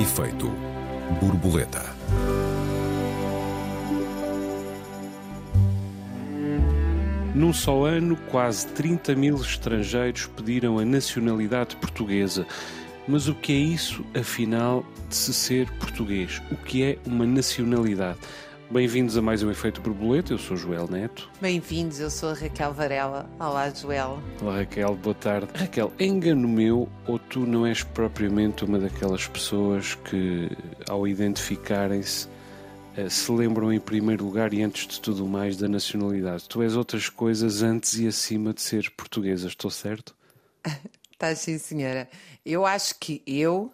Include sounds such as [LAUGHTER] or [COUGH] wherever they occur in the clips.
Efeito borboleta. Num só ano, quase 30 mil estrangeiros pediram a nacionalidade portuguesa. Mas o que é isso, afinal, de se ser português? O que é uma nacionalidade? Bem-vindos a mais um Efeito Borboleta, eu sou Joel Neto. Bem-vindos, eu sou a Raquel Varela. Olá, Joel. Olá, Raquel, boa tarde. Raquel, engano meu ou tu não és propriamente uma daquelas pessoas que, ao identificarem-se, eh, se lembram em primeiro lugar e antes de tudo mais da nacionalidade? Tu és outras coisas antes e acima de ser portuguesa, estou certo? Está [LAUGHS] sim, senhora. Eu acho que eu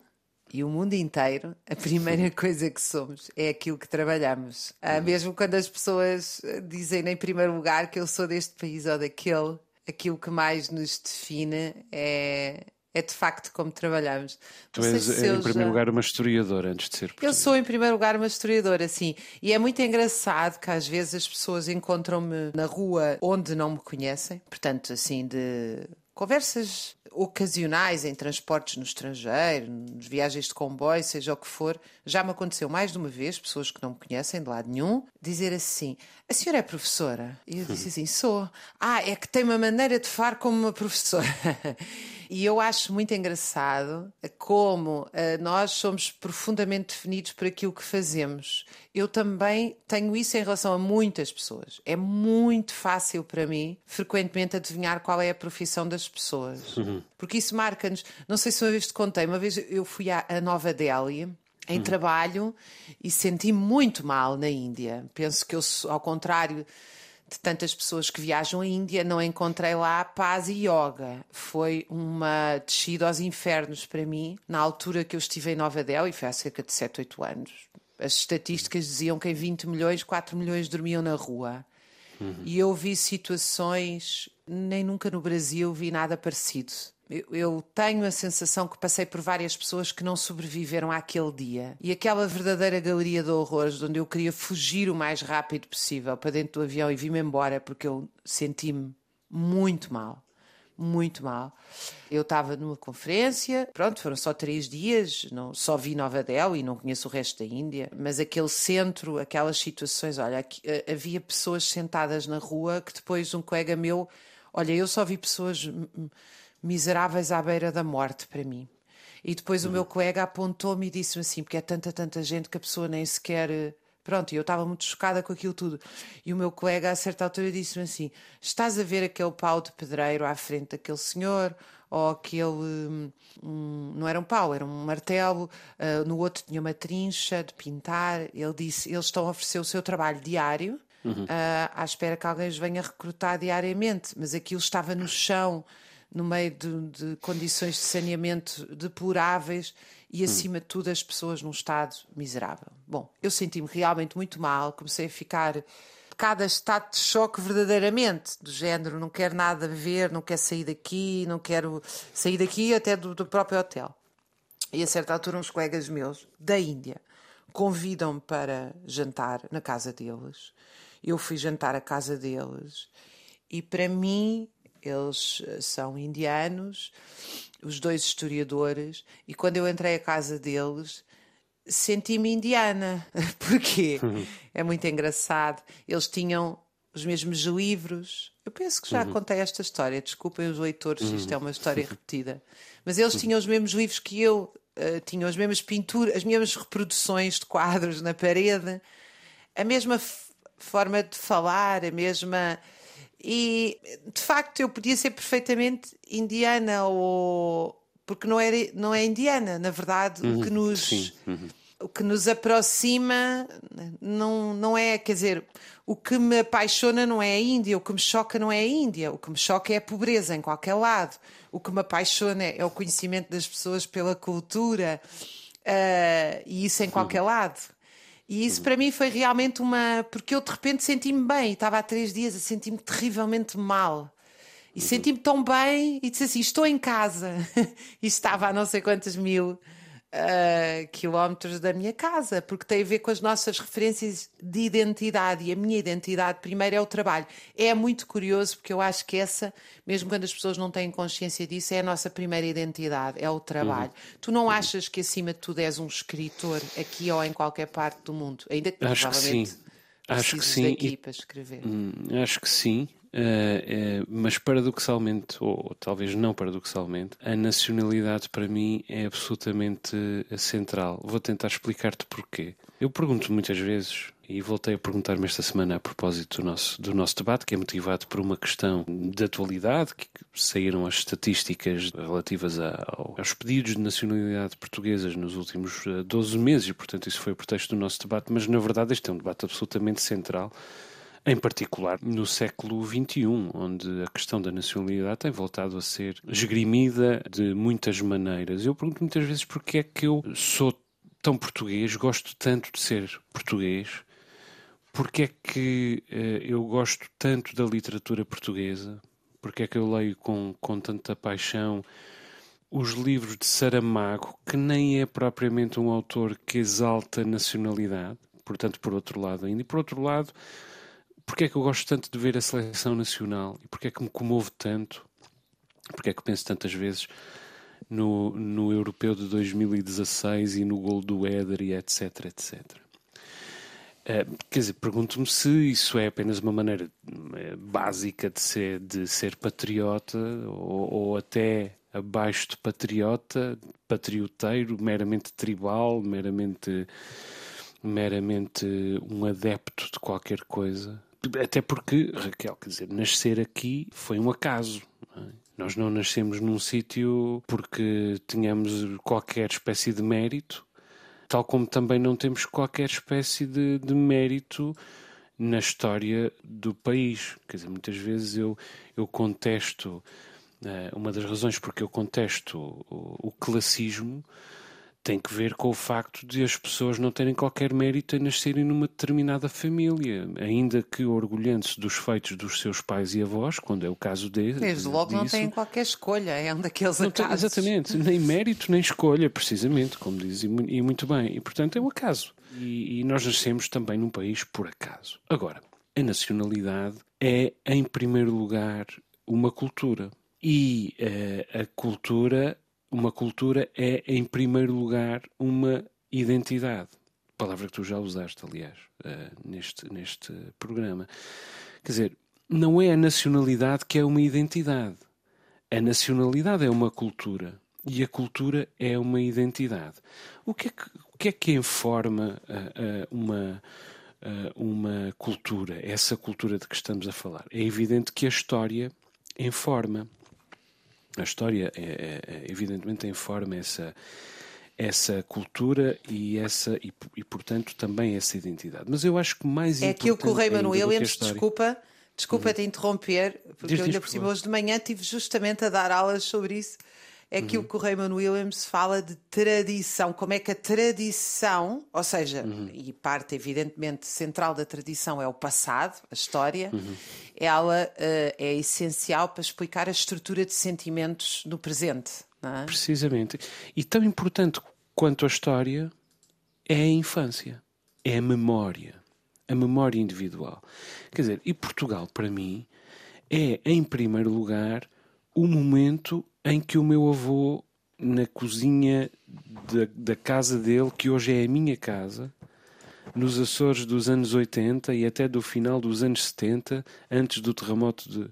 e o mundo inteiro, a primeira coisa que somos é aquilo que trabalhamos. Ah, mesmo quando as pessoas dizem em primeiro lugar que eu sou deste país ou daquele, aquilo que mais nos define é, é de facto como trabalhamos. Tu és, em primeiro já... lugar, uma historiadora antes de ser portuguesa. Eu sou, em primeiro lugar, uma historiadora, sim. E é muito engraçado que às vezes as pessoas encontram-me na rua onde não me conhecem, portanto, assim, de conversas ocasionais em transportes no estrangeiro, nas viagens de comboio, seja o que for, já me aconteceu mais de uma vez, pessoas que não me conhecem de lado nenhum, dizer assim: A senhora é professora? E eu disse assim: Sou. Ah, é que tem uma maneira de falar como uma professora. [LAUGHS] E eu acho muito engraçado como uh, nós somos profundamente definidos por aquilo que fazemos. Eu também tenho isso em relação a muitas pessoas. É muito fácil para mim, frequentemente, adivinhar qual é a profissão das pessoas. Uhum. Porque isso marca-nos. Não sei se uma vez te contei, uma vez eu fui à, à Nova Delhi em uhum. trabalho e senti muito mal na Índia. Penso que eu, ao contrário de tantas pessoas que viajam à Índia, não encontrei lá paz e yoga. Foi uma descida aos infernos para mim, na altura que eu estive em Nova Delhi, foi há cerca de 7, 8 anos. As estatísticas diziam que em 20 milhões, 4 milhões dormiam na rua. Uhum. E eu vi situações, nem nunca no Brasil vi nada parecido. Eu, tenho a sensação que passei por várias pessoas que não sobreviveram àquele dia. E aquela verdadeira galeria de horrores, onde eu queria fugir o mais rápido possível para dentro do avião e vir-me embora porque eu senti-me muito mal. Muito mal. Eu estava numa conferência, pronto, foram só três dias, não, só vi Nova Delhi e não conheço o resto da Índia, mas aquele centro, aquelas situações, olha, aqui, eh, havia pessoas sentadas na rua que depois um colega meu, olha, eu só vi pessoas miseráveis à beira da morte para mim. E depois uhum. o meu colega apontou-me e disse-me assim, porque é tanta, tanta gente que a pessoa nem sequer. Eh, pronto, e eu estava muito chocada com aquilo tudo. E o meu colega, a certa altura, disse-me assim: Estás a ver aquele pau de pedreiro à frente daquele senhor? Ou aquele. Hum, um, não era um pau, era um martelo. Uh, no outro tinha uma trincha de pintar. Ele disse: Eles estão a oferecer o seu trabalho diário. Uhum. Uh, à espera que alguém os venha recrutar diariamente, mas aquilo estava no chão, no meio de, de condições de saneamento deploráveis e, acima de tudo, as pessoas num estado miserável. Bom, eu senti-me realmente muito mal, comecei a ficar cada estado de choque verdadeiramente, do género, não quero nada a ver, não quero sair daqui, não quero sair daqui até do, do próprio hotel. E a certa altura uns colegas meus da Índia convidam-me para jantar na casa deles. Eu fui jantar à casa deles e para mim eles eh, são indianos, os dois historiadores, e quando eu entrei à casa deles, senti-me indiana. [LAUGHS] Porquê? É muito engraçado. Eles tinham os mesmos livros. Eu penso que já uhum. contei esta história, desculpem os leitores, uhum. isto é uma história repetida. Mas eles tinham os mesmos livros que eu, uh, tinham as mesmas pinturas, as mesmas reproduções de quadros na parede, a mesma forma de falar, a mesma e de facto eu podia ser perfeitamente indiana ou porque não, era, não é indiana, na verdade, uhum, o que nos uhum. o que nos aproxima não, não é, quer dizer, o que me apaixona não é a Índia, o que me choca não é a Índia, o que me choca é a pobreza em qualquer lado, o que me apaixona é o conhecimento das pessoas pela cultura uh, e isso em qualquer uhum. lado. E isso para mim foi realmente uma. Porque eu de repente senti-me bem, estava há três dias a sentir-me terrivelmente mal. E senti-me tão bem e disse assim: estou em casa. [LAUGHS] e estava a não sei quantas mil uh, quilómetros da minha casa, porque tem a ver com as nossas referências de identidade. E a minha identidade, primeiro, é o trabalho. É muito curioso, porque eu acho que essa, mesmo quando as pessoas não têm consciência disso, é a nossa primeira identidade, é o trabalho. Uhum. Tu não achas que, acima de tudo, és um escritor aqui ou em qualquer parte do mundo? Ainda que acho que sim. Acho que sim. E, para escrever. Hum, acho que sim. Uh, uh, mas paradoxalmente, ou talvez não paradoxalmente, a nacionalidade para mim é absolutamente central. Vou tentar explicar-te porquê. Eu pergunto muitas vezes, e voltei a perguntar-me esta semana a propósito do nosso, do nosso debate, que é motivado por uma questão de atualidade, que saíram as estatísticas relativas a, aos pedidos de nacionalidade portuguesas nos últimos 12 eh, meses, e portanto isso foi o pretexto do nosso debate, mas na verdade este é um debate absolutamente central em particular no século XXI, onde a questão da nacionalidade tem voltado a ser esgrimida de muitas maneiras. Eu pergunto muitas vezes porque é que eu sou tão português, gosto tanto de ser português, porque é que eh, eu gosto tanto da literatura portuguesa, porque é que eu leio com, com tanta paixão os livros de Saramago, que nem é propriamente um autor que exalta nacionalidade, portanto, por outro lado ainda. E por outro lado, porque é que eu gosto tanto de ver a seleção nacional e porque é que me comove tanto, porque é que penso tantas vezes no, no europeu de 2016 e no gol do Éder e etc, etc. Uh, quer dizer, pergunto-me se isso é apenas uma maneira uh, básica de ser, de ser patriota ou, ou, até abaixo de patriota, patrioteiro, meramente tribal, meramente, meramente um adepto de qualquer coisa. Até porque, Raquel, quer dizer, nascer aqui foi um acaso. É? Nós não nascemos num sítio porque tenhamos qualquer espécie de mérito, tal como também não temos qualquer espécie de, de mérito na história do país. Quer dizer, muitas vezes eu, eu contesto, uh, uma das razões porque eu contesto o, o classismo tem que ver com o facto de as pessoas não terem qualquer mérito em nascerem numa determinada família, ainda que orgulhando-se dos feitos dos seus pais e avós, quando é o caso deles. Desde logo disso, não têm qualquer escolha, é um daqueles não acasos. Tem, exatamente, nem mérito nem escolha, precisamente, como diz, e muito bem. E portanto é um acaso. E, e nós nascemos também num país por acaso. Agora, a nacionalidade é, em primeiro lugar, uma cultura. E uh, a cultura uma cultura é, em primeiro lugar, uma identidade. Palavra que tu já usaste, aliás, uh, neste, neste programa. Quer dizer, não é a nacionalidade que é uma identidade. A nacionalidade é uma cultura e a cultura é uma identidade. O que é que, que, é que informa uh, uh, uma, uma cultura, essa cultura de que estamos a falar? É evidente que a história informa a história, é, é, é, evidentemente, informa essa, essa cultura e, essa, e, e, portanto, também essa identidade. Mas eu acho que mais é importante. É aquilo que o Raymond Williams, história... desculpa, desculpa uhum. te interromper, porque diz, eu ainda por cima hoje de manhã estive justamente a dar aulas sobre isso é aquilo uhum. que o Raymond Williams fala de tradição, como é que a tradição, ou seja, uhum. e parte evidentemente central da tradição é o passado, a história, uhum. ela uh, é essencial para explicar a estrutura de sentimentos no presente. É? Precisamente. E tão importante quanto a história é a infância, é a memória, a memória individual. Quer dizer, e Portugal, para mim, é, em primeiro lugar, o momento em que o meu avô, na cozinha da, da casa dele, que hoje é a minha casa, nos Açores dos anos 80 e até do final dos anos 70, antes do terremoto de,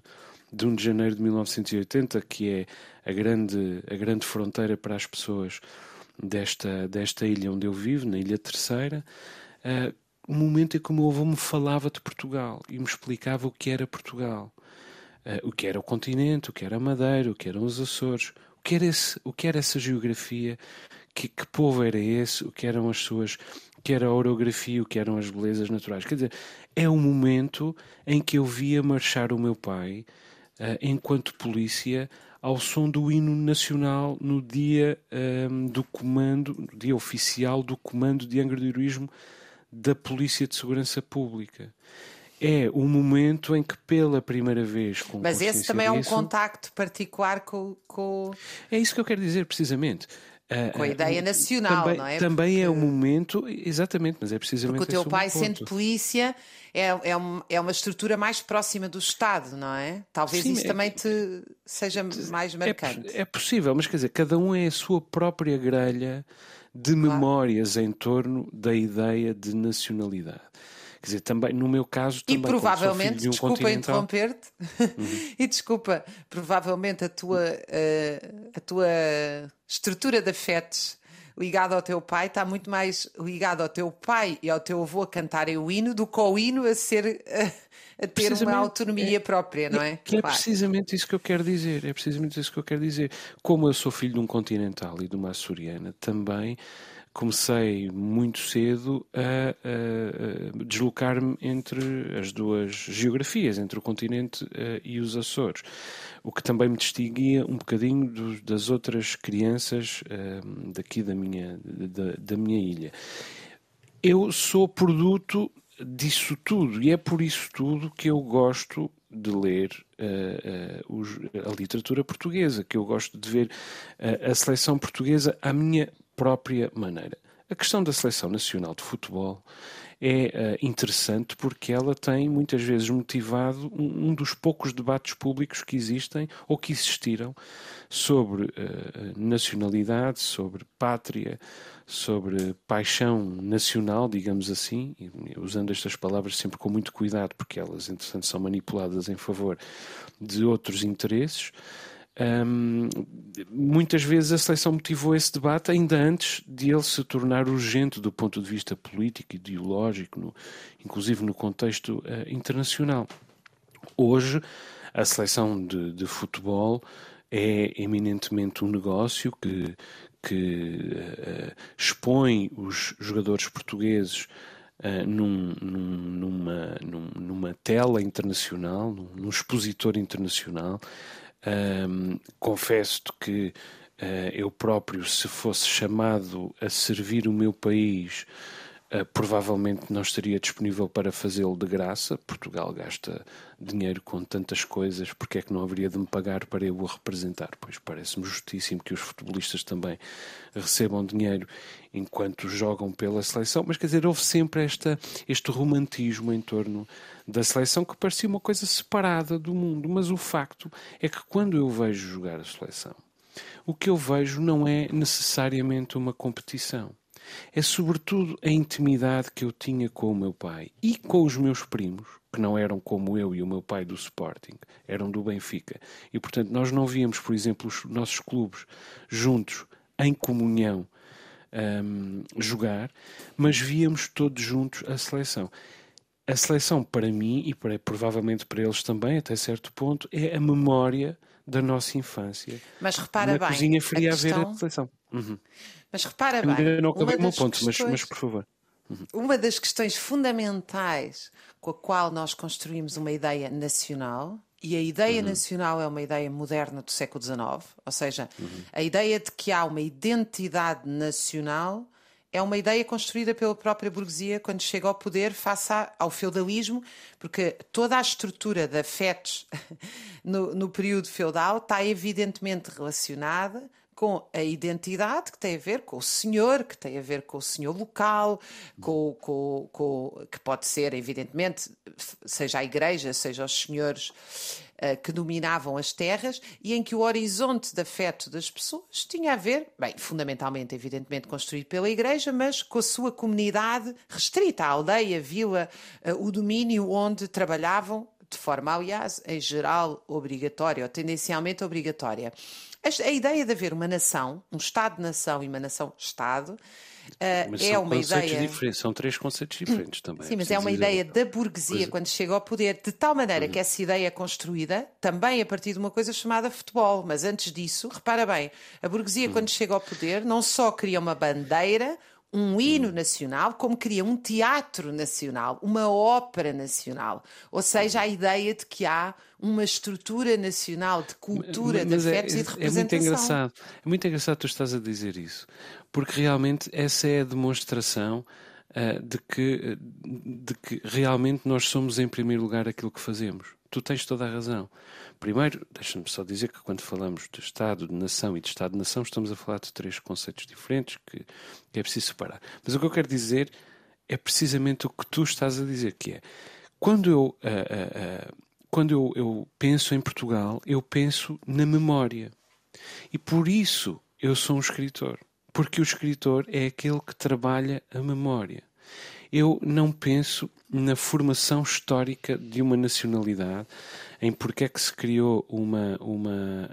de 1 de janeiro de 1980, que é a grande, a grande fronteira para as pessoas desta, desta ilha onde eu vivo, na Ilha Terceira, uh, o momento em que o meu avô me falava de Portugal e me explicava o que era Portugal o que era o continente, o que era a Madeira, o que eram os Açores, o que era, esse, o que era essa geografia, que, que povo era esse, o que eram as suas, o que era a orografia, o que eram as belezas naturais. Quer dizer, é um momento em que eu via marchar o meu pai, uh, enquanto polícia, ao som do hino nacional no dia um, ehm, do comando, no dia oficial do comando de Heroísmo da Polícia de Segurança Pública é o momento em que pela primeira vez com Mas esse também disso, é um contacto particular com, com... É isso que eu quero dizer precisamente. Com a ideia nacional, também, não é? Também é o momento, exatamente, mas é precisamente Porque o teu pai, ponto. sendo polícia, é, é, uma, é uma estrutura mais próxima do Estado, não é? Talvez Sim, isso é- também te seja mais É, marcante. poss- é possível, mas quer dizer, cada um é a sua própria grelha de memórias em torno da ideia de nacionalidade. Quer dizer, também, no meu caso, E também, sou provavelmente, de um desculpa continental, Uhum. interromper-te, [LAUGHS] e desculpa, provavelmente a tua, eh, a tua estrutura de afetos ligada ao teu pai está muito mais ligada ao teu pai e ao teu avô a cantarem o hino do que ao hino a ser eh, a, ter uma autonomia própria, não é? Que é Claro. precisamente isso que eu quero dizer. É precisamente isso que eu quero dizer. Como eu sou filho de um continental e de uma açoriana, também comecei muito cedo a, a- a deslocar-me entre as duas geografias, entre o continente eh, e os Açores. O que também me distinguia um bocadinho dos- das outras crianças eh, daqui da minha, da, da minha ilha. Eu sou produto disso tudo e é por isso tudo que eu gosto de ler eh, eh, os- a literatura portuguesa, que eu gosto de ver eh, a seleção portuguesa à minha própria maneira. A questão da seleção nacional de futebol é eh, interessante porque ela tem muitas vezes motivado um, um dos poucos debates públicos que existem ou que existiram sobre eh, nacionalidade, sobre pátria, sobre paixão nacional, digamos assim, usando estas palavras sempre com muito cuidado, porque elas, entretanto, são manipuladas em favor de outros interesses. Hum, muitas vezes a seleção motivou esse debate ainda antes de ele se tornar urgente do ponto de vista político, ideológico, no- inclusive no contexto eh, internacional. Hoje, a seleção de, de futebol é eminentemente um negócio que, que eh, expõe os jogadores portugueses eh, num- num- numa, num- numa tela internacional, num, num expositor internacional. Ahm, Confesso-te que eh, eu próprio, se fosse chamado a servir o meu país, Uh, provavelmente não estaria disponível para fazê-lo de graça. Portugal gasta dinheiro com tantas coisas, porque é que não haveria de me pagar para eu o representar? Pois parece-me justíssimo que os futebolistas também recebam dinheiro enquanto jogam pela seleção, mas quer dizer, houve sempre esta, este romantismo em torno da seleção que parecia uma coisa separada do mundo, mas o facto é que quando eu vejo jogar a seleção, o que eu vejo não é necessariamente uma competição é sobretudo a intimidade que eu tinha com o meu pai e com os meus primos, que não eram como eu e o meu pai do Sporting, eram do Benfica. E portanto nós não víamos, por exemplo, os nossos clubes juntos, em comunhão, hum, jogar, mas víamos todos juntos a seleção. A seleção, para mim, e para, provavelmente para eles também, até certo ponto, é a memória da nossa infância. Mas repara Na bem, cozinha fria a, ver questão- a seleção. Uhum. mas repara bem, Ainda não acabei o meu ponto, mas, questões- mas por favor. Uma das questões fundamentais com a qual nós construímos uma ideia nacional, e a ideia nacional é uma ideia moderna do século XIX, ou seja, a ideia de que há uma identidade nacional é uma ideia construída pela própria burguesia quando chega ao poder face ao feudalismo, porque toda a estrutura de afetos [LAUGHS] no, no período feudal está evidentemente relacionada com a identidade que tem a ver com o senhor, que tem a ver com o senhor local, com, com, com- que pode ser, evidentemente, seja a igreja, seja os senhores eh, que dominavam as terras, e em que o horizonte de afeto das pessoas tinha a ver, bem, fundamentalmente, evidentemente, construído pela igreja, mas com a sua comunidade restrita, a aldeia, a vila, eh, o domínio onde trabalhavam de forma, aliás, em geral obrigatória, ou tendencialmente obrigatória. A ideia de haver uma nação, um Estado-nação e uma nação-Estado, eh, Mas é são uma ideia. diferentes, são três conceitos diferentes também. Sim, mas é uma ideia da burguesia Coisa- quando chega ao poder, de tal maneira que essa ideia é construída também a partir de uma coisa chamada futebol. Mas antes disso, repara bem, a burguesia quando chega ao poder não só cria uma bandeira, um hino nacional, como cria um teatro nacional, uma ópera nacional. Ou seja, a ideia de que há uma estrutura nacional de cultura, de Mas é- afetos e de é, muito representação. engraçado. É muito engraçado tu estás a dizer isso, porque realmente essa é a demonstração ah, de, que, de que realmente nós somos em primeiro lugar aquilo que fazemos. Tu tens toda a razão. Primeiro, deixa-me só dizer que quando falamos de Estado, de nação e de Estado de nação, estamos a falar de três conceitos diferentes que é preciso separar. Mas o que eu quero dizer é precisamente o que tu estás a dizer, que é quando eu, uh, uh, uh, quando eu, eu penso em Portugal, eu penso na memória. E por isso eu sou um escritor. Porque o escritor é aquele que trabalha a memória. Eu não penso na formação histórica de uma nacionalidade, em porque é que se criou uma, uma,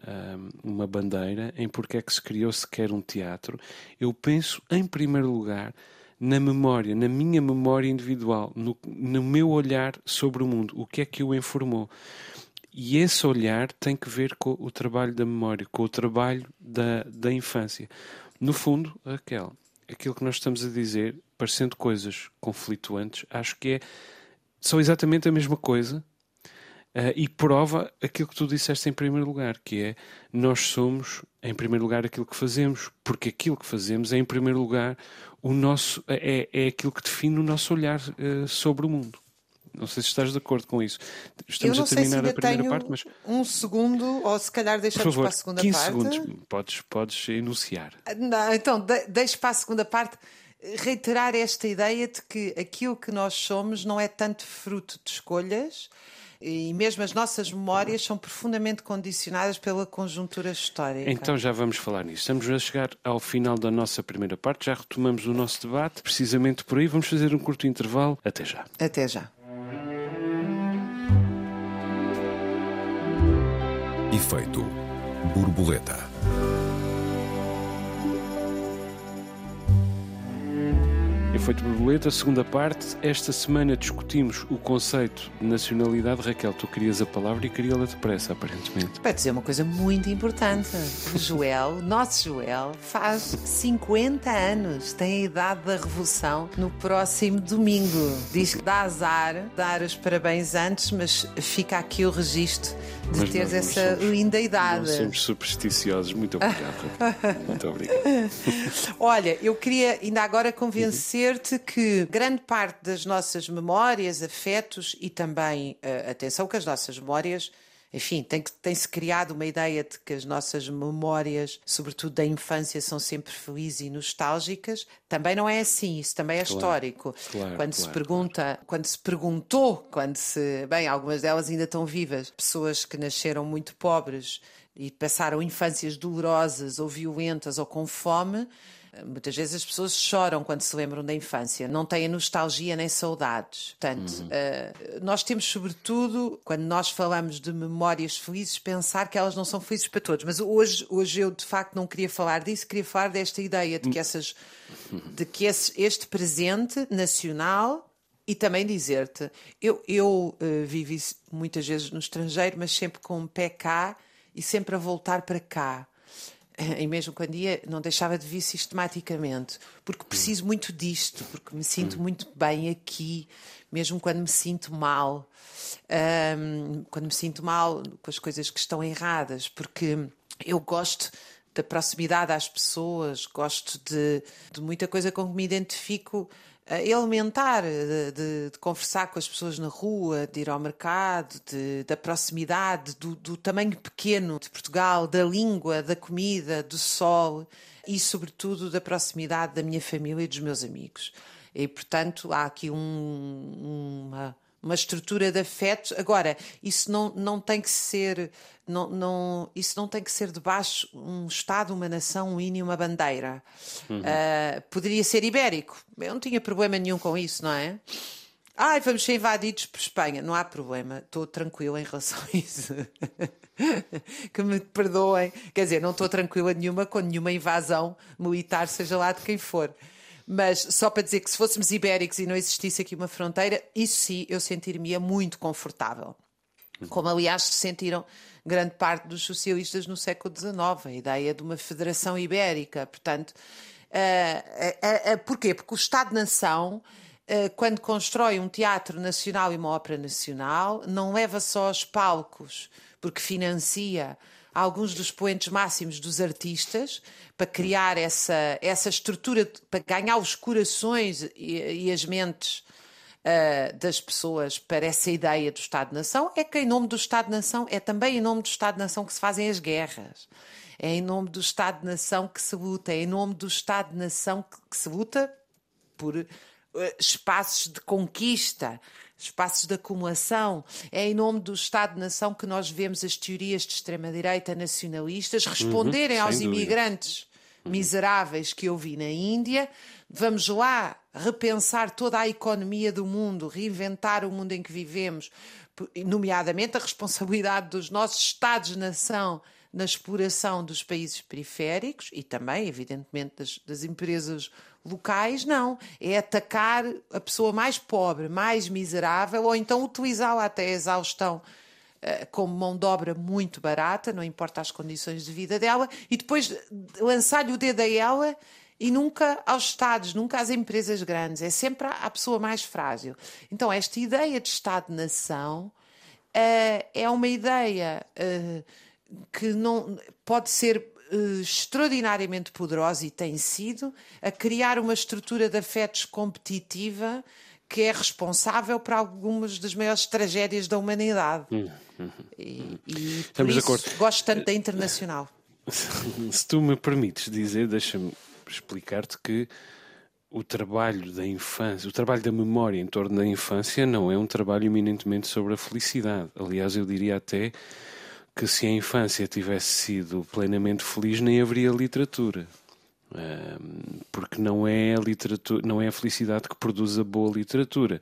uma bandeira, em porque é que se criou sequer um teatro. Eu penso, em primeiro lugar, na memória, na minha memória individual, no, no meu olhar sobre o mundo, o que é que o informou. E esse olhar tem que ver com o trabalho da memória, com o trabalho da, da infância. No fundo, aquele, aquilo que nós estamos a dizer, parecendo coisas conflituantes, acho que é, são exatamente a mesma coisa uh, e prova aquilo que tu disseste em primeiro lugar, que é nós somos, em primeiro lugar, aquilo que fazemos, porque aquilo que fazemos é, em primeiro lugar, o nosso, é, é aquilo que define o nosso olhar uh, sobre o mundo. Não sei se estás de acordo com isso. Estamos a terminar a primeira parte, mas. Um segundo, ou se calhar deixamos favor, para a segunda 15 parte. segundos, podes, podes enunciar. Não, então, de, deixo para a segunda parte reiterar esta ideia de que aquilo que nós somos não é tanto fruto de escolhas e mesmo as nossas memórias são profundamente condicionadas pela conjuntura histórica. Então já vamos falar nisso. Estamos a chegar ao final da nossa primeira parte, já retomamos o nosso debate, precisamente por aí. Vamos fazer um curto intervalo. Até já. Até já. Efeito borboleta. Efeito borboleta, segunda parte. Esta semana discutimos o conceito de nacionalidade. Raquel, tu querias a palavra e queria-la depressa, aparentemente. Para dizer uma coisa muito importante. O Joel, [LAUGHS] nosso Joel, faz 50 anos, tem a idade da revolução no próximo domingo. Diz que dá azar dar os parabéns antes, mas fica aqui o registro de Mas teres essa somos- linda idade. Nós somos supersticiosos. Muito obrigado, Raquel. [LAUGHS] Muito obrigado. Olha, eu queria ainda agora convencer-te que grande parte das nossas memórias, afetos e também, eh, atenção, que as nossas memórias, enfim, tem tem-se criado uma ideia de que as nossas memórias, sobretudo da infância, são sempre felizes e nostálgicas. Também não é assim, isso também é histórico. claro, quando se claro, pergunta, quando se perguntou, quando se, bem, algumas delas ainda estão vivas, pessoas que nasceram muito pobres e passaram infâncias dolorosas ou violentas ou com fome, muitas vezes as pessoas choram quando se lembram da infância, não têm nostalgia nem saudades. Portanto, eh, nós temos, sobretudo, quando nós falamos de memórias felizes, pensar que elas não são felizes para todos. Mas hoje, hoje eu, de facto, não queria falar disso, queria falar desta ideia de que, essas, de que esse- este presente nacional e também dizer-te, eu, eu eh, vivi muitas vezes no estrangeiro, mas sempre com um pé cá e sempre a voltar para cá. [LAUGHS] E mesmo quando ia, não deixava de vir sistematicamente, porque preciso muito disto, porque me sinto muito bem aqui, mesmo quando me sinto mal, Ahm, quando me sinto mal com as coisas que estão erradas, porque eu gosto da proximidade às pessoas, gosto de, de muita coisa com que me identifico elementar, de, de- de conversar com as pessoas na rua, de ir ao mercado, de- da proximidade, do, do tamanho pequeno de Portugal, da língua, da comida, do sol e, sobretudo, da proximidade da minha família e dos meus amigos. E, portanto, há aqui um- uma uma estrutura de afetos. Agora, isso não, não tem que ser, não, não, isso não tem que ser debaixo um Estado, uma nação, um hino e uma bandeira. Ah, poderia ser ibérico. Eu não tinha problema nenhum com isso, não é? Ai, vamos ser invadidos por Espanha. Não há problema, estou tranquila em relação a isso. [LAUGHS] que me perdoem. Quer dizer, não estou tranquila nenhuma com nenhuma invasão militar, seja lá de quem for. Mas só para dizer que se fôssemos ibéricos e não existisse aqui uma fronteira, isso sim eu sentiria muito confortável. Como, aliás, se sentiram grande parte dos socialistas no século XIX, a ideia de uma federação ibérica. Portanto, eh, eh, eh, porquê? Porque o Estado-nação, eh, quando constrói um teatro nacional e uma ópera nacional, não leva só aos palcos, porque financia alguns dos poentes máximos dos artistas para criar essa, essa estrutura, para ganhar os corações e, e as mentes uh, das pessoas para essa ideia do Estado-nação é que, em nome do Estado-nação, é também em nome do Estado-nação que se fazem as guerras. É em nome do Estado-nação que se luta, é em nome do Estado-nação que, que se luta por uh, espaços de conquista, espaços de acumulação. É em nome do Estado-nação que nós vemos as teorias de extrema-direita nacionalistas uhum, responderem uhum, aos dúvida. imigrantes miseráveis que eu vi na Índia. Vamos lá repensar toda a economia do mundo, reinventar o mundo em que vivemos, nomeadamente a responsabilidade dos nossos Estados-nação na exploração dos países periféricos e também, evidentemente, das, das, empresas locais, não. É atacar a pessoa mais pobre, mais miserável, ou então utilizá-la até a exaustão eh, como mão de obra muito barata, não importa as condições de vida dela, e depois lançar-lhe o dedo a ela e nunca aos Estados, nunca às empresas grandes, é sempre à pessoa mais frágil. Então, esta ideia de Estado-nação uh, é uma ideia uh, que não pode ser uh, extraordinariamente poderosa e tem sido a criar uma estrutura de afetos competitiva que é responsável por algumas das maiores tragédias da humanidade. Hum, hum. E, e por isso gosto tanto da internacional. [LAUGHS] Se tu me permites dizer, deixa-me explicar-te que o trabalho da infância, o trabalho da memória em torno da infância não é um trabalho eminentemente sobre a felicidade. Aliás, eu diria até que se a infância tivesse sido plenamente feliz, nem haveria literatura. Porque não é a literatura, não é a felicidade que produz a boa literatura,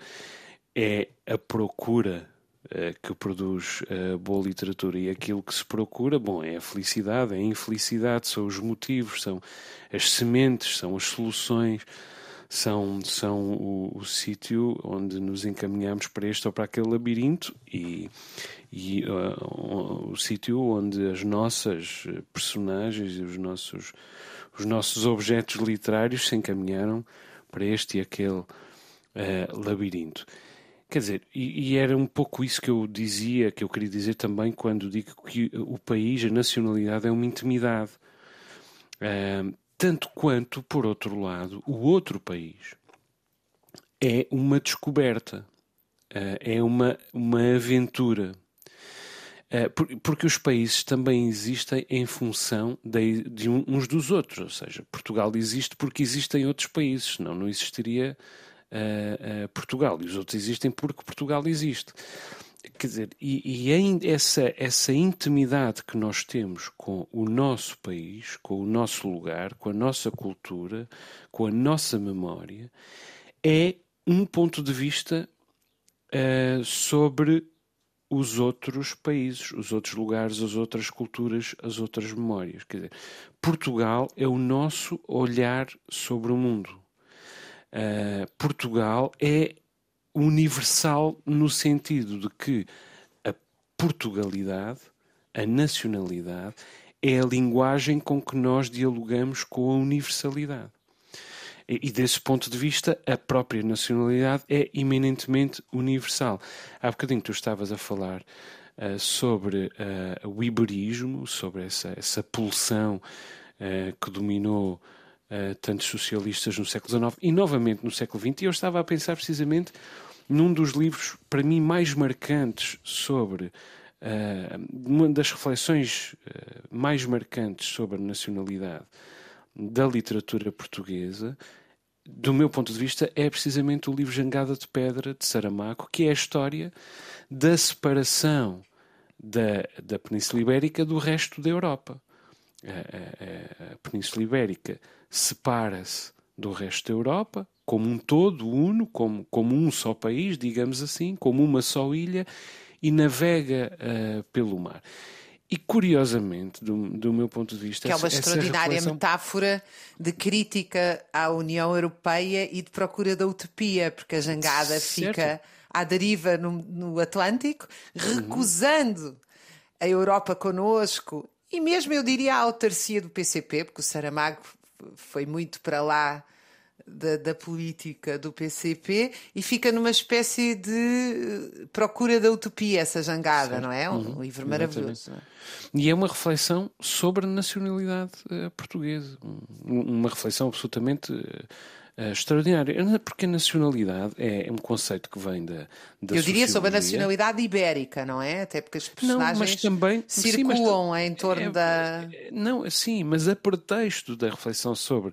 é a procura uh, que produz a boa literatura. E aquilo que se procura, bom, é a felicidade, é a infelicidade, são os motivos, são as sementes, são as soluções, são, são o, o sítio onde nos encaminhamos para este ou para aquele labirinto e, e uh, o, sítio onde as nossas personagens e os nossos os nossos objetos literários se encaminharam para este e aquele uh, labirinto. Quer dizer, e, e, era um pouco isso que eu dizia, que eu queria dizer também quando digo que o país, a nacionalidade, é uma intimidade. Uh, tanto quanto, por outro lado, o outro país é uma descoberta, uh, é uma, uma aventura. Eh, porque os países também existem em função de, de, uns dos outros, ou seja, Portugal existe porque existem outros países, senão não existiria uh, Portugal, e os outros existem porque Portugal existe. Quer dizer, e, e essa, essa intimidade que nós temos com o nosso país, com o nosso lugar, com a nossa cultura, com a nossa memória, é um ponto de vista uh, sobre os outros países, os outros lugares, as outras culturas, as outras memórias. Quer dizer, Portugal é o nosso olhar sobre o mundo. Uh, Portugal é universal no sentido de que a Portugalidade, a nacionalidade, é a linguagem com que nós dialogamos com a universalidade. E, desse ponto de vista, a própria nacionalidade é eminentemente universal. Há bocadinho tu estavas a falar uh, sobre uh, o iberismo, sobre essa, essa pulsão uh, que dominou tantos socialistas no século XIX e novamente no século XX. E eu estava a pensar precisamente num dos livros, para mim, mais marcantes sobre. uma das reflexões mais marcantes sobre a nacionalidade da literatura portuguesa, do meu ponto de vista, é precisamente o livro Jangada de Pedra de Saramago, que é a história da separação da, da Península Ibérica do resto da Europa. A, a, a Península Ibérica separa-se do resto da Europa como um todo uno, como, como um só país, digamos assim, como uma só ilha, e navega uh, pelo mar. E curiosamente, do, do meu ponto de vista, que é uma extraordinária reflexão... metáfora de crítica à União Europeia e de procura da utopia, porque a jangada certo. fica à deriva no, no Atlântico, recusando uhum. a Europa conosco e mesmo eu diria a autarcia do PCP, porque o Saramago foi muito para lá da, da, política do PCP e fica numa espécie de procura da utopia, essa jangada, certo. não é? Um uhum. livro maravilhoso. E é uma reflexão sobre a nacionalidade uh, portuguesa, um, uma reflexão absolutamente. Uh, uh, extraordinária, porque a nacionalidade é um conceito que vem da, da Eu diria sobre a nacionalidade ibérica, não é? Até porque as personagens não, mas também, circulam sim, mas, em torno é, da. Não, sim, mas a pretexto da reflexão sobre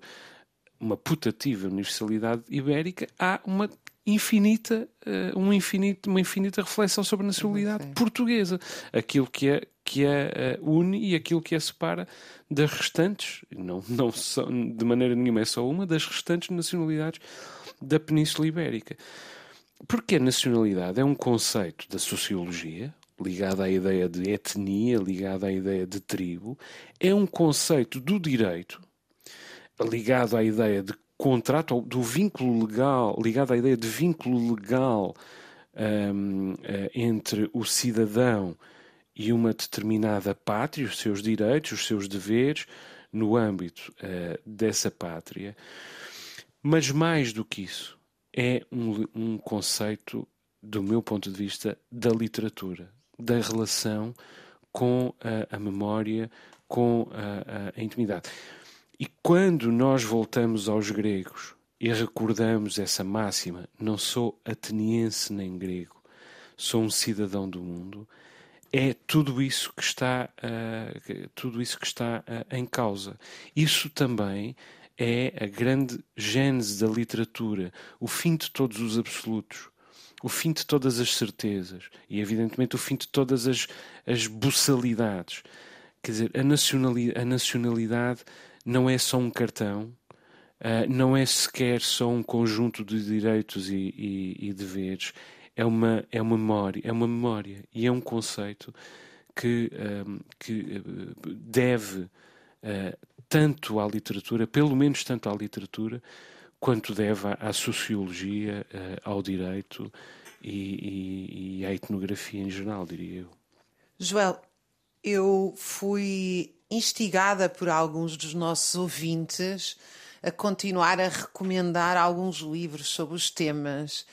uma putativa universalidade ibérica, há uma infinita, uh, um infinito, uma infinita reflexão sobre a nacionalidade portuguesa. Aquilo que é que a une e aquilo que a separa das restantes, não, não são, de maneira nenhuma é só uma, das restantes nacionalidades da Península Ibérica. Porque a nacionalidade é um conceito da sociologia, ligado à ideia de etnia, ligado à ideia de tribo, é um conceito do direito, ligado à ideia de contrato, do vínculo legal, ligado à ideia de vínculo legal um, eh, entre o cidadão e uma determinada pátria, os seus direitos, os seus deveres, no âmbito uh, dessa pátria. Mas mais do que isso, é um, um conceito, do meu ponto de vista, da literatura, da relação com a, a memória, com a, a, a intimidade. E quando nós voltamos aos gregos e recordamos essa máxima, não sou ateniense nem grego, sou um cidadão do mundo, é tudo isso que está, uh, tudo isso que está uh, em causa. Isso também é a grande gênese da literatura, o fim de todos os absolutos, o fim de todas as certezas e, evidentemente, o fim de todas as, as buçalidades. Quer dizer, a nacionalidade, a nacionalidade não é só um cartão, uh, não é sequer só um conjunto de direitos e, e, e, deveres, é uma, é uma memória, é uma memória e é um conceito que, um, que ah, deve uh, tanto à literatura, pelo menos tanto à literatura, quanto deve à, sociologia, uh, ao direito e, e à etnografia em geral, diria eu. Joel, eu fui instigada por alguns dos nossos ouvintes a continuar a recomendar alguns livros sobre os temas.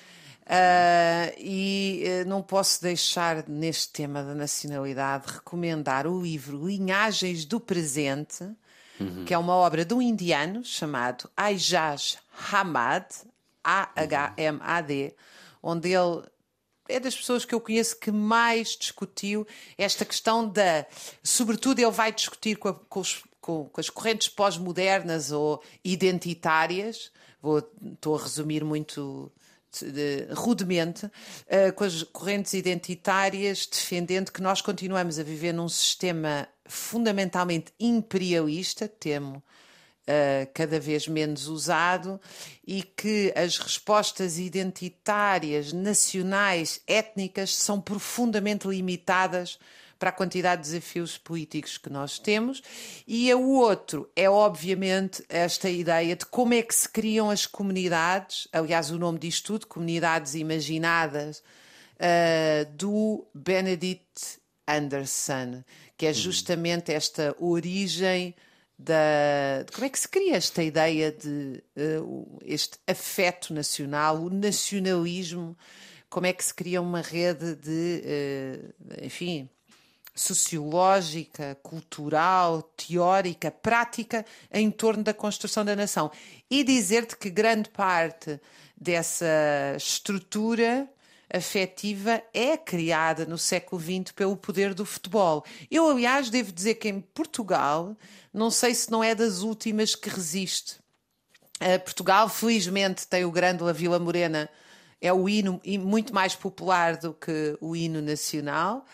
Uh, e uh, não posso deixar, neste tema da nacionalidade, recomendar o livro Linhagens do Presente, uhum. que é uma obra de um indiano chamado Aijaz Hamad, A-H-M-A-D, onde ele é das pessoas que eu conheço que mais discutiu esta questão da. Sobretudo, ele vai discutir com, a, com, os, com, com as correntes pós-modernas ou identitárias. Vou, estou a resumir muito de, rudemente, uh, com as correntes identitárias, defendendo que nós continuamos a viver num sistema fundamentalmente imperialista, temo uh, cada vez menos usado e que as respostas identitárias, nacionais, étnicas são profundamente limitadas para a quantidade de desafios políticos que nós temos. E o outro é, obviamente, esta ideia de como é que se criam as comunidades, aliás, o nome diz tudo, Comunidades Imaginadas, uh, do Benedict Anderson, que é uhum. justamente esta origem da como é que se cria esta ideia de uh, este afeto nacional, o nacionalismo, como é que se cria uma rede de, uh, enfim, sociológica, cultural, teórica, prática em torno da construção da nação. E dizer-te que grande parte dessa estrutura afetiva é criada no século XX pelo poder do futebol. Eu, aliás, devo dizer que em Portugal, não sei se não é das últimas que resiste. Uh, Portugal, felizmente, tem o grande La Vila Morena, é o hino muito mais popular do que o hino nacional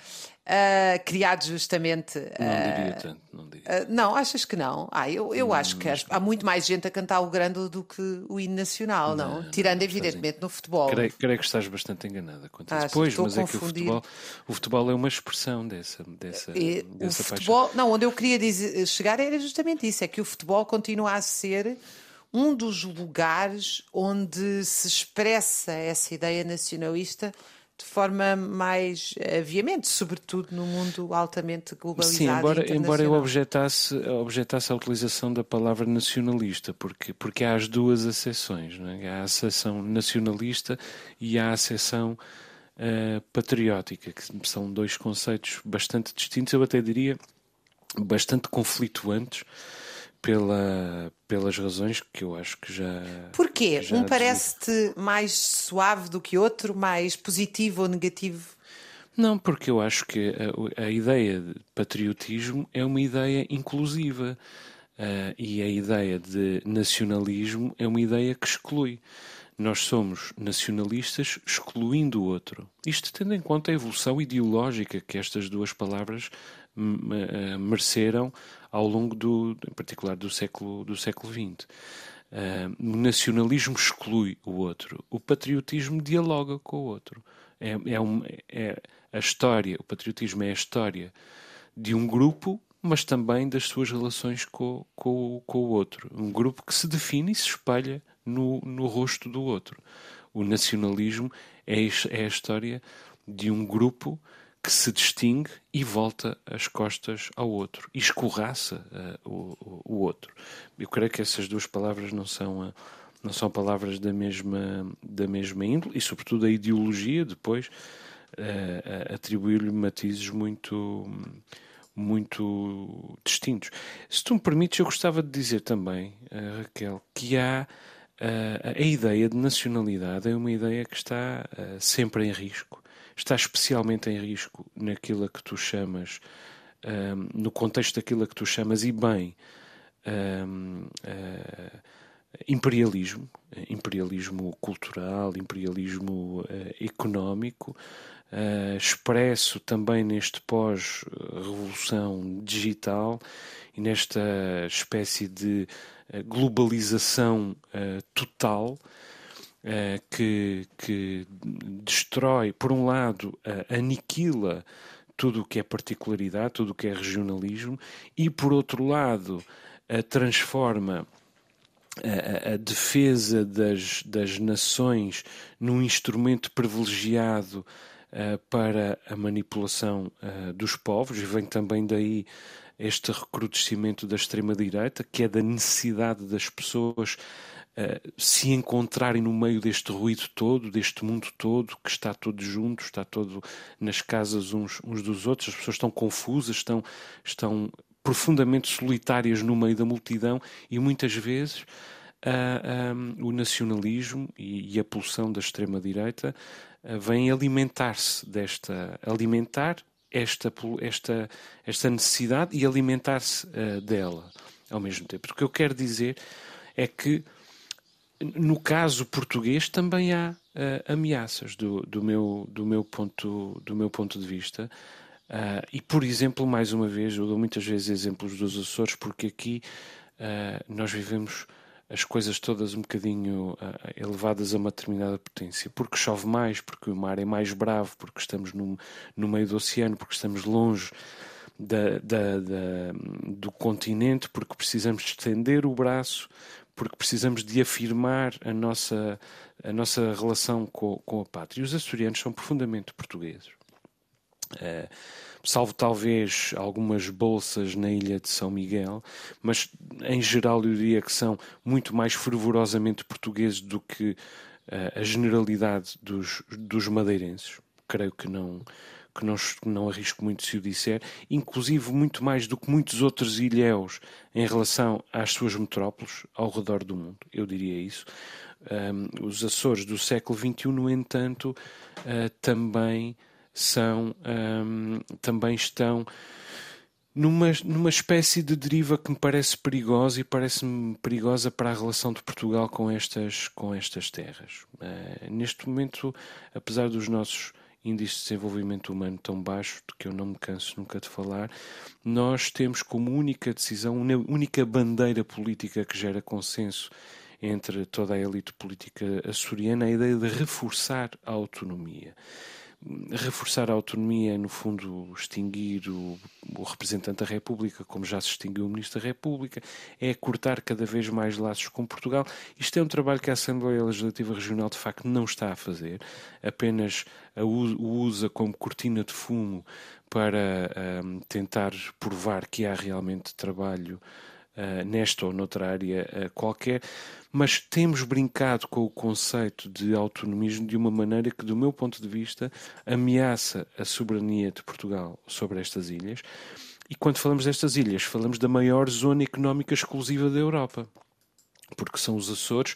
uh, criado justamente. Uh, não diria tanto, não diria. Uh, não, achas que não? Ah, eu, eu acho que há muito mais gente a cantar o grande do que o hino nacional, não? não? Tirando, não, evidentemente, no futebol. Creio, creio, que estás bastante enganada quanto a isso. Pois, mas é que o futebol, o futebol é uma expressão dessa, dessa, e, dessa o futebol, paixão. Não, onde eu queria dizer, chegar era justamente isso: é que o futebol continua a ser um dos lugares onde se expressa essa ideia nacionalista de forma mais aviamente, sobretudo no mundo altamente globalizado. Sim, embora, embora eu objetasse, objetasse a utilização da palavra nacionalista, porque, porque há as duas acessões, é? há a acessão nacionalista e há a acessão uh, patriótica, que são dois conceitos bastante distintos, eu até diria bastante conflituantes pela, pelas razões que eu acho que já. Porquê? Já um parece-te mais suave do que outro, mais positivo ou negativo? Não, porque eu acho que a, a ideia de patriotismo é uma ideia inclusiva uh, e a ideia de nacionalismo é uma ideia que exclui. Nós somos nacionalistas excluindo o outro. Isto tendo em conta a evolução ideológica que estas duas palavras mereceram ao longo do, em particular do século do século XX. Uh, o nacionalismo exclui o outro, o patriotismo dialoga com o outro. É, é, um, é a história, o patriotismo é a história de um grupo, mas também das suas relações com, com, com o outro. Um grupo que se define e se espalha no, no rosto do outro. O nacionalismo é, é a história de um grupo que se distingue e volta as costas ao outro e escorraça uh, o, o, outro. Eu creio que essas duas palavras não são, uh, não são palavras da mesma, da mesma índole e, sobretudo, a ideologia depois uh, atribuiu-lhe matizes muito, muito distintos. Se tu me permites, eu gostava de dizer também, Raquel, que há a ideia de nacionalidade é uma ideia que está sempre em risco está especialmente em risco naquilo que tu chamas, um, no contexto daquilo que tu chamas, e bem, um, uh, ah, imperialismo, imperialismo cultural, imperialismo uh, económico, uh, expresso também neste pós-revolução digital e nesta espécie de globalização total uh, que, que destrói, por um lado, uh, aniquila tudo o que é particularidade, tudo o que é regionalismo, e por outro lado, uh, transforma a, a, defesa das, das nações num instrumento privilegiado uh, para a manipulação uh, dos povos, e vem também daí este recrudescimento da extrema-direita, que é da necessidade das pessoas eh, se encontrarem no meio deste ruído todo, deste mundo todo, que está todo junto, está todo nas casas uns, uns dos outros, as pessoas estão confusas, estão, estão profundamente solitárias no meio da multidão e muitas vezes uh, um, o nacionalismo e, e, a pulsão da extrema-direita uh, vêm alimentar-se desta. alimentar esta, esta, esta necessidade e alimentar-se uh, dela ao mesmo tempo. O que eu quero dizer é que no caso português também há uh, ameaças do, do, meu, do, meu ponto, do meu ponto de vista. Uh, e, por exemplo, mais uma vez, eu dou muitas vezes exemplos dos Açores, porque aqui uh, nós vivemos as coisas todas um bocadinho elevadas a uma determinada potência. Porque chove mais, porque o mar é mais bravo, porque estamos no, no meio do oceano, porque estamos longe da, da, da, do continente, porque precisamos estender o braço porque precisamos de afirmar a nossa, a nossa relação com, com a pátria. E os açorianos são profundamente portugueses. Uh, salvo talvez algumas bolsas na ilha de São Miguel, mas em geral eu diria que são muito mais fervorosamente portugueses do que uh, a generalidade dos, dos madeirenses. Creio que não, que não, não arrisco muito se o disser, inclusive muito mais do que muitos outros ilhéus em relação às suas metrópoles ao redor do mundo, eu diria isso. Um, os Açores do século XXI, no entanto, uh, também são, um, também estão numa, numa espécie de deriva que me parece perigosa e parece-me perigosa para a relação de Portugal com estas, com estas terras. Uh, neste momento, apesar dos nossos índice de desenvolvimento humano tão baixo, de que eu não me canso nunca de falar, nós temos como única decisão, única bandeira política que gera consenso entre toda a elite política açoriana a ideia de reforçar a autonomia. Reforçar a autonomia, no fundo, extinguir o, o, representante da República, como já se extinguiu o Ministro da República, é cortar cada vez mais laços com Portugal. Isto é um trabalho que a Assembleia Legislativa Regional de facto não está a fazer, apenas o usa como cortina de fumo para um, tentar provar que há realmente trabalho uh, nesta ou noutra área uh, qualquer, mas temos brincado com o conceito de autonomismo de uma maneira que, do meu ponto de vista, ameaça a soberania de Portugal sobre estas ilhas. E quando falamos destas ilhas, falamos da maior zona económica exclusiva da Europa, porque são os Açores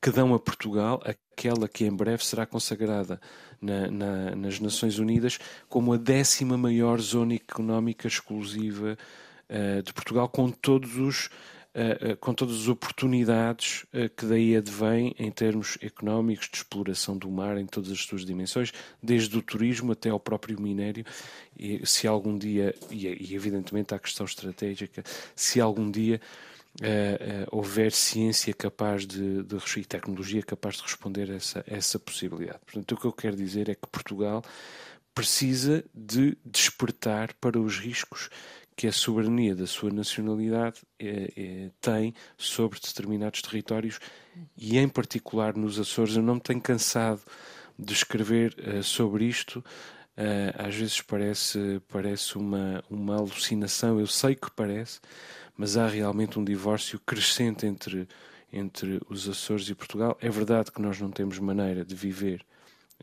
que dão a Portugal aquela que em breve será consagrada na, na, nas Nações Unidas como a décima maior zona económica exclusiva uh, de Portugal, com todos os uh, com todas as oportunidades que daí advêm em termos económicos, de exploração do mar em todas as suas dimensões, desde o turismo até ao próprio minério. E se algum dia, e, evidentemente a questão estratégica, se algum dia houver ciência capaz de, de, e tecnologia capaz de responder a essa, essa possibilidade. Portanto, o que eu quero dizer é que Portugal precisa de despertar para os riscos que a soberania da sua nacionalidade é, é, tem sobre determinados territórios e, em particular, nos Açores. Eu não me tenho cansado de escrever uh, sobre isto. Uh, às vezes parece, parece uma, uma alucinação, eu sei que parece, mas há realmente um divórcio crescente entre, entre os Açores e Portugal. É verdade que nós não temos maneira de viver,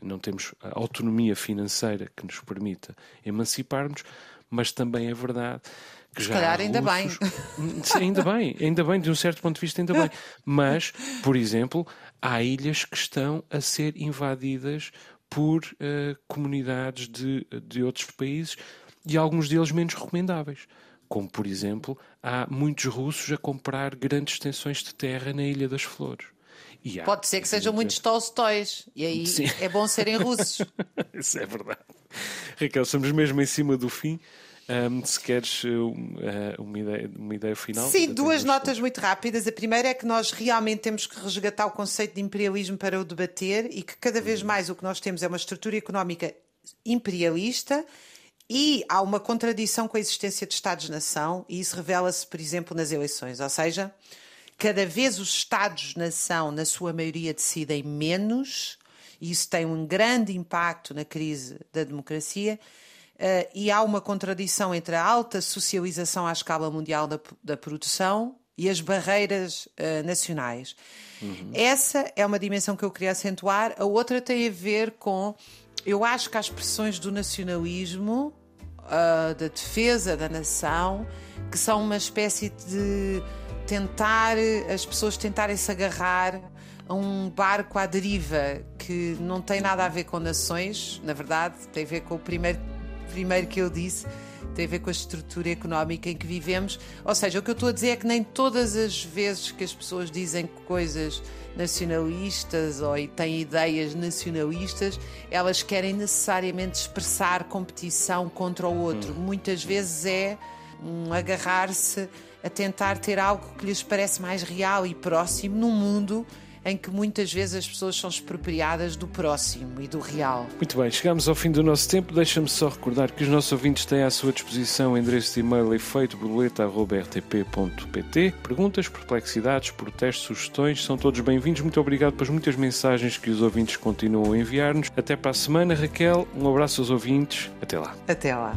não temos autonomia financeira que nos permita emancipar-nos, mas também é verdade que Se já calhar há ainda russos... bem. Sim, ainda bem, ainda bem, de um certo ponto de vista, ainda bem. Mas, por exemplo, há ilhas que estão a ser invadidas por uh, comunidades de, de outros países e alguns deles menos recomendáveis. Como, por exemplo, há muitos russos a comprar grandes extensões de terra na Ilha das Flores. Há, Pode ser que sejam muitos Tolstóis e aí Sim. é bom serem russos. [LAUGHS] Isso é verdade. Raquel, estamos mesmo em cima do fim. Um, se queres uh, uma, ideia, uma ideia final. Sim, duas notas muito rápidas. A primeira é que nós realmente temos que resgatar o conceito de imperialismo para o debater e que cada vez mais o que nós temos é uma estrutura económica imperialista e há uma contradição com a existência de Estados-nação e isso revela-se, por exemplo, nas eleições. Ou seja, cada vez os Estados-nação, na sua maioria, decidem menos e isso tem um grande impacto na crise da democracia. Uh, e há uma contradição entre a alta socialização à escala mundial da, da produção e as barreiras uh, nacionais. Essa é uma dimensão que eu queria acentuar. A outra tem a ver com. Eu acho que as expressões do nacionalismo, uh, da defesa da nação, que são uma espécie de tentar, as pessoas tentarem se agarrar a um barco à deriva que não tem nada a ver com nações, na verdade, tem a ver com o primeiro, primeiro que eu disse, tem a ver com a estrutura económica em que vivemos. Ou seja, o que eu estou a dizer é que nem todas as vezes que as pessoas dizem coisas nacionalistas ou têm ideias nacionalistas, elas querem necessariamente expressar competição contra o outro. Muitas vezes é um agarrar-se a tentar ter algo que lhes parece mais real e próximo num mundo em que muitas vezes as pessoas são expropriadas do próximo e do real. Muito bem, chegamos ao fim do nosso tempo. Deixa-me só recordar que os nossos ouvintes têm à sua disposição o endereço de e-mail efeitoborboleta.rtp.pt. Perguntas, perplexidades, protestos, sugestões são todos bem-vindos. Muito obrigado pelas muitas mensagens que os ouvintes continuam a enviar-nos. Até para a semana, Raquel. Um abraço aos ouvintes. Até lá. Até lá.